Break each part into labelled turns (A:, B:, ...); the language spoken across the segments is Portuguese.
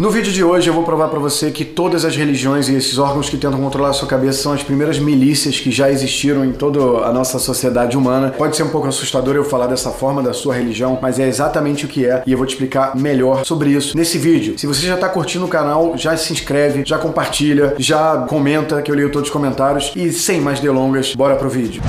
A: No vídeo de hoje eu vou provar pra você que todas as religiões e esses órgãos que tentam controlar a sua cabeça são as primeiras milícias que já existiram em toda a nossa sociedade humana. Pode ser um pouco assustador eu falar dessa forma da sua religião, mas é exatamente o que é e eu vou te explicar melhor sobre isso nesse vídeo. Se você já tá curtindo o canal, já se inscreve, já compartilha, já comenta que eu leio todos os comentários e sem mais delongas, bora pro vídeo.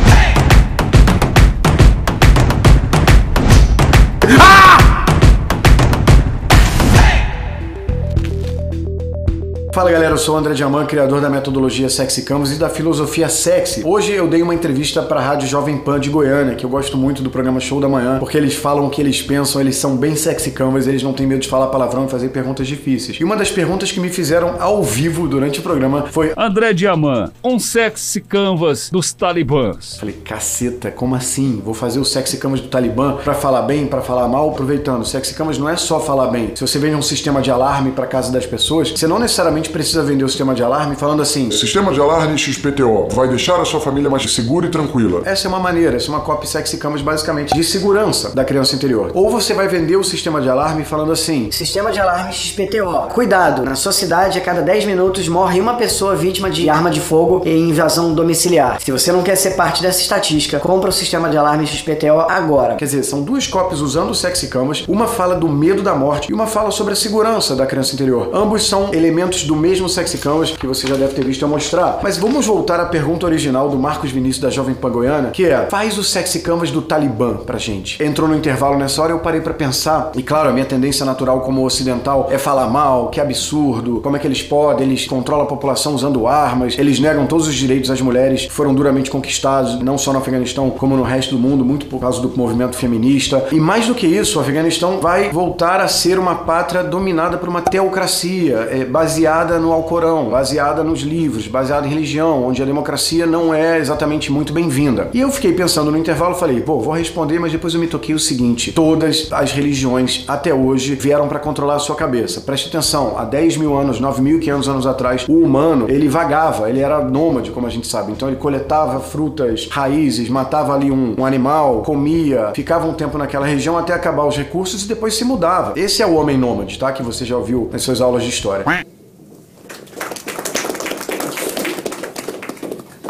A: Fala galera, eu sou o André Diamant, criador da metodologia Sexy Canvas e da filosofia sexy. Hoje eu dei uma entrevista para a Rádio Jovem Pan de Goiânia, que eu gosto muito do programa Show da Manhã, porque eles falam o que eles pensam, eles são bem sexy canvas, eles não têm medo de falar palavrão e fazer perguntas difíceis. E uma das perguntas que me fizeram ao vivo durante o programa foi:
B: André Diamant, um sexy canvas dos talibãs.
A: Falei, caceta, como assim? Vou fazer o sexy canvas do Talibã para falar bem, para falar mal? Aproveitando, sexy canvas não é só falar bem. Se você vende um sistema de alarme para casa das pessoas, você não necessariamente precisa vender o sistema de alarme falando assim:
C: Sistema de alarme XPTO vai deixar a sua família mais segura e tranquila.
A: essa é uma maneira, essa é uma copy sexy camas basicamente de segurança da criança interior. Ou você vai vender o sistema de alarme falando assim:
D: Sistema de alarme XPTO. Cuidado, na sua cidade, a cada 10 minutos morre uma pessoa vítima de arma de fogo em invasão domiciliar. Se você não quer ser parte dessa estatística, compra o sistema de alarme XPTO agora.
A: Quer dizer, são duas copies usando o sexy camas, uma fala do medo da morte e uma fala sobre a segurança da criança interior. Ambos são elementos do mesmo sexy canvas que você já deve ter visto eu mostrar. Mas vamos voltar à pergunta original do Marcos Vinícius da Jovem Pan Goiana, que é: faz o sexy canvas do Talibã pra gente. Entrou no intervalo nessa hora, eu parei para pensar, e claro, a minha tendência natural como ocidental é falar mal, que absurdo, como é que eles podem, eles controlam a população usando armas, eles negam todos os direitos às mulheres foram duramente conquistados, não só no Afeganistão, como no resto do mundo, muito por causa do movimento feminista. E mais do que isso, o Afeganistão vai voltar a ser uma pátria dominada por uma teocracia, é, baseada no Alcorão, baseada nos livros, baseada em religião, onde a democracia não é exatamente muito bem-vinda. E eu fiquei pensando no intervalo, falei, pô, vou responder, mas depois eu me toquei o seguinte: todas as religiões até hoje vieram para controlar a sua cabeça. Preste atenção, há 10 mil anos, 9.500 anos atrás, o humano ele vagava, ele era nômade, como a gente sabe. Então ele coletava frutas, raízes, matava ali um, um animal, comia, ficava um tempo naquela região até acabar os recursos e depois se mudava. Esse é o homem nômade, tá? Que você já ouviu nas suas aulas de história.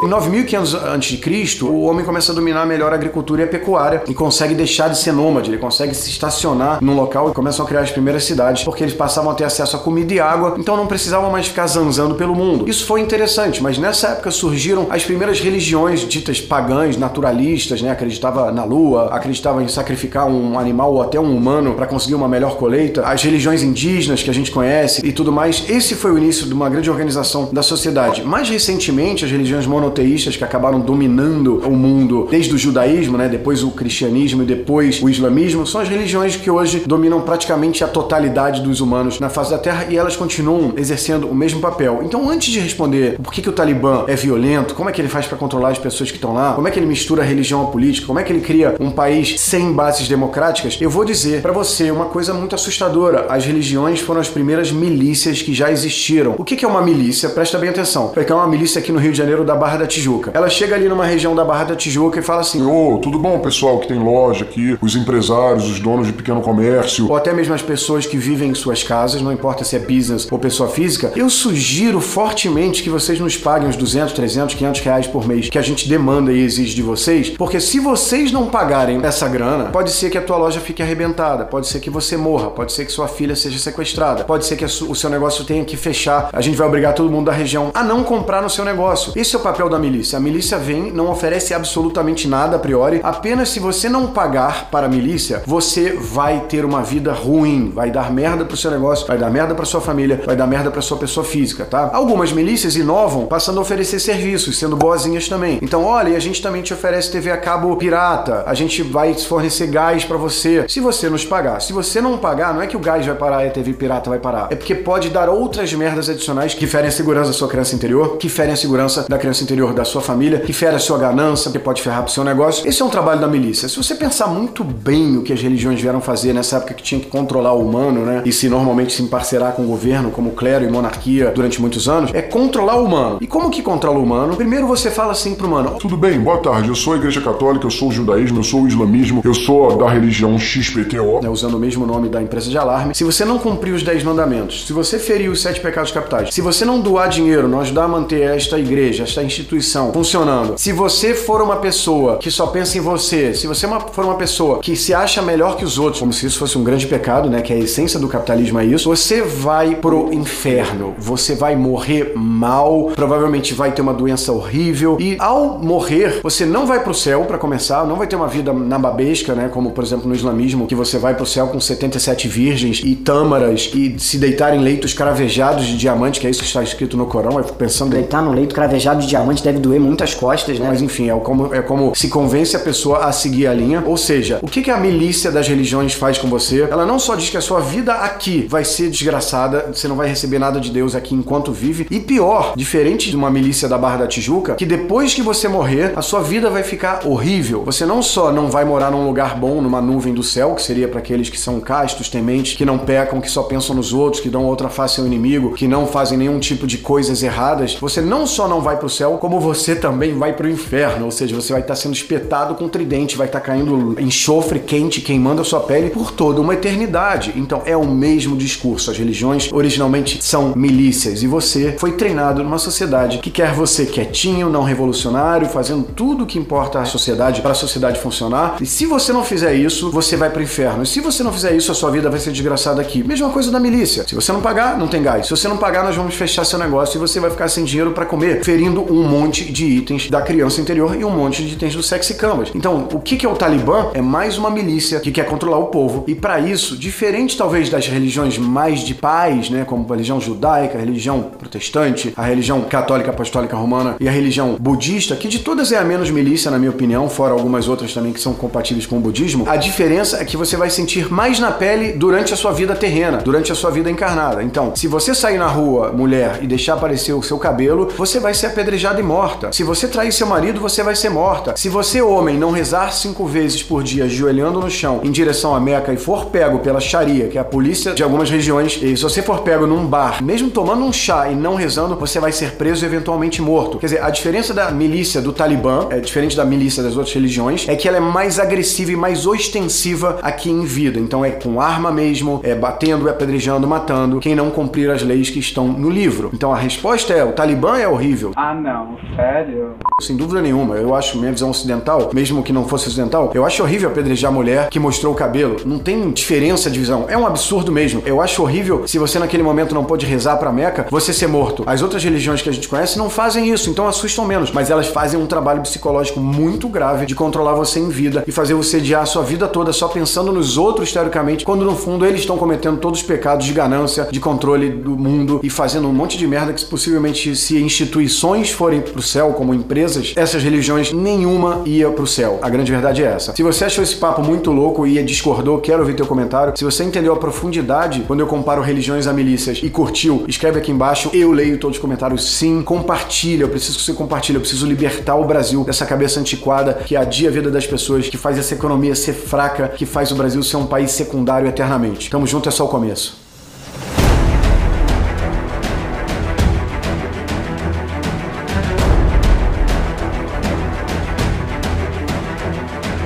A: Em 9500 a.C., o homem começa a dominar melhor a agricultura e a pecuária e consegue deixar de ser nômade, ele consegue se estacionar num local e começam a criar as primeiras cidades, porque eles passavam a ter acesso a comida e água, então não precisavam mais ficar zanzando pelo mundo. Isso foi interessante, mas nessa época surgiram as primeiras religiões ditas pagãs, naturalistas, né? Acreditava na lua, acreditava em sacrificar um animal ou até um humano para conseguir uma melhor colheita, as religiões indígenas que a gente conhece e tudo mais. Esse foi o início de uma grande organização da sociedade. Mais recentemente, as religiões monoteístas monoteístas que acabaram dominando o mundo desde o judaísmo, né, depois o cristianismo e depois o islamismo, são as religiões que hoje dominam praticamente a totalidade dos humanos na face da Terra e elas continuam exercendo o mesmo papel. Então, antes de responder por que, que o Talibã é violento, como é que ele faz para controlar as pessoas que estão lá, como é que ele mistura a religião à política, como é que ele cria um país sem bases democráticas, eu vou dizer para você uma coisa muito assustadora. As religiões foram as primeiras milícias que já existiram. O que, que é uma milícia? Presta bem atenção. Porque é uma milícia aqui no Rio de Janeiro da Barra da Tijuca. Ela chega ali numa região da Barra da Tijuca e fala assim:
C: Ô, tudo bom, pessoal que tem loja aqui, os empresários, os donos de pequeno comércio.
A: ou até mesmo as pessoas que vivem em suas casas, não importa se é business ou pessoa física, eu sugiro fortemente que vocês nos paguem os 200, 300, 500 reais por mês que a gente demanda e exige de vocês, porque se vocês não pagarem essa grana, pode ser que a tua loja fique arrebentada, pode ser que você morra, pode ser que sua filha seja sequestrada, pode ser que o seu negócio tenha que fechar, a gente vai obrigar todo mundo da região a não comprar no seu negócio. Esse é o papel da milícia. A milícia vem, não oferece absolutamente nada a priori, apenas se você não pagar para a milícia, você vai ter uma vida ruim, vai dar merda pro seu negócio, vai dar merda pra sua família, vai dar merda pra sua pessoa física, tá? Algumas milícias inovam passando a oferecer serviços, sendo boazinhas também. Então, olha, a gente também te oferece TV a cabo pirata, a gente vai fornecer gás pra você, se você nos pagar. Se você não pagar, não é que o gás vai parar e a TV pirata vai parar, é porque pode dar outras merdas adicionais que ferem a segurança da sua criança interior, que ferem a segurança da criança interior Senhor da sua família, que fere a sua ganância, que pode ferrar pro seu negócio. Esse é um trabalho da milícia. Se você pensar muito bem o que as religiões vieram fazer nessa época que tinha que controlar o humano, né? E se normalmente se emparcerar com o governo, como clero e monarquia durante muitos anos, é controlar o humano. E como que controla o humano? Primeiro você fala assim pro humano:
C: Tudo bem, boa tarde. Eu sou a Igreja Católica, eu sou o judaísmo, eu sou o islamismo, eu sou da religião XPTO.
A: né, usando o mesmo nome da empresa de alarme, se você não cumprir os 10 mandamentos, se você ferir os sete pecados capitais, se você não doar dinheiro, não ajudar a manter esta igreja, esta instituição funcionando, se você for uma pessoa que só pensa em você, se você uma- for uma pessoa que se acha melhor que os outros, como se isso fosse um grande pecado, né, que a essência do capitalismo é isso, você vai pro inferno, você vai morrer mal, provavelmente vai ter uma doença horrível e ao morrer, você não vai pro céu para começar, não vai ter uma vida nababesca, né, como por exemplo no islamismo, que você vai pro céu com 77 virgens e tâmaras e se deitar em leitos cravejados de diamante, que é isso que está escrito no Corão, eu fico pensando
D: Deitar no leito cravejado de diamante deve doer muitas costas, né?
A: mas enfim, é como, é como se convence a pessoa a seguir a linha. Ou seja, o que, que a milícia das religiões faz com você? Ela não só diz que a sua vida aqui vai ser desgraçada, você não vai receber nada de Deus aqui enquanto vive. E pior, diferente de uma milícia da Barra da Tijuca, que depois que você morrer, a sua vida vai ficar horrível. Você não só não vai morar num lugar bom, numa nuvem do céu, que seria para aqueles que são castos, tementes, que não pecam, que só pensam nos outros, que dão outra face ao inimigo, que não fazem nenhum tipo de coisas erradas. Você não só não vai pro céu, como você também vai pro inferno. Ou seja, você vai estar sendo espetado com tridente, vai estar caindo enxofre quente, queimando a sua pele por toda uma eternidade. Então é o mesmo discurso. As religiões originalmente são milícias e você foi treinado numa sociedade que quer você quietinho, não revolucionário, fazendo tudo o que importa à sociedade para a sociedade funcionar. E se você não fizer isso, você vai pro inferno. E se você não fizer isso, a sua vida vai ser desgraçada aqui. Mesma coisa da milícia. Se você não pagar, não tem gás. Se você não pagar, nós vamos fechar seu negócio e você vai ficar sem dinheiro para comer, ferindo um monte de itens da criança interior e um monte de itens do sexy canvas. Então, o que é o Talibã? É mais uma milícia que quer controlar o povo. E para isso, diferente talvez das religiões mais de paz, né, como a religião judaica, a religião protestante, a religião católica apostólica romana e a religião budista, que de todas é a menos milícia, na minha opinião, fora algumas outras também que são compatíveis com o budismo, a diferença é que você vai sentir mais na pele durante a sua vida terrena, durante a sua vida encarnada. Então, se você sair na rua, mulher, e deixar aparecer o seu cabelo, você vai ser apedrejada e morta. Se você trair seu marido, você vai ser morta. Se você, homem, não rezar cinco vezes por dia, ajoelhando no chão, em direção à Meca e for pego pela Sharia, que é a polícia de algumas regiões, e se você for pego num bar, mesmo tomando um chá e não rezando, você vai ser preso e eventualmente morto. Quer dizer, a diferença da milícia do Talibã, é diferente da milícia das outras religiões, é que ela é mais agressiva e mais ostensiva aqui em vida. Então é com arma mesmo, é batendo, é apedrejando, matando quem não cumprir as leis que estão no livro. Então a resposta é: o Talibã é horrível.
E: Ah, não, sério?
A: Sem dúvida nenhuma, eu acho, minha visão ocidental, mesmo que não fosse ocidental, eu acho horrível apedrejar a mulher que mostrou o cabelo. Não tem diferença de visão. É um absurdo mesmo. Eu acho horrível se você naquele momento não pôde rezar pra Meca, você ser morto. As outras religiões que a gente conhece não fazem isso, então assustam menos. Mas elas fazem um trabalho psicológico muito grave de controlar você em vida e fazer você adiar a sua vida toda só pensando nos outros, teoricamente, quando no fundo eles estão cometendo todos os pecados de ganância, de controle do mundo e fazendo um monte de merda que possivelmente se instituições forem pro céu como empresas, essas religiões nenhuma ia pro céu. A grande verdade é essa. Se você achou esse papo muito louco e discordou, quero ouvir teu comentário. Se você entendeu a profundidade quando eu comparo religiões a milícias e curtiu, escreve aqui embaixo. Eu leio todos os comentários sim. Compartilha, eu preciso que você compartilhe. Eu preciso libertar o Brasil dessa cabeça antiquada que adia a vida das pessoas, que faz essa economia ser fraca, que faz o Brasil ser um país secundário eternamente. Tamo junto, é só o começo.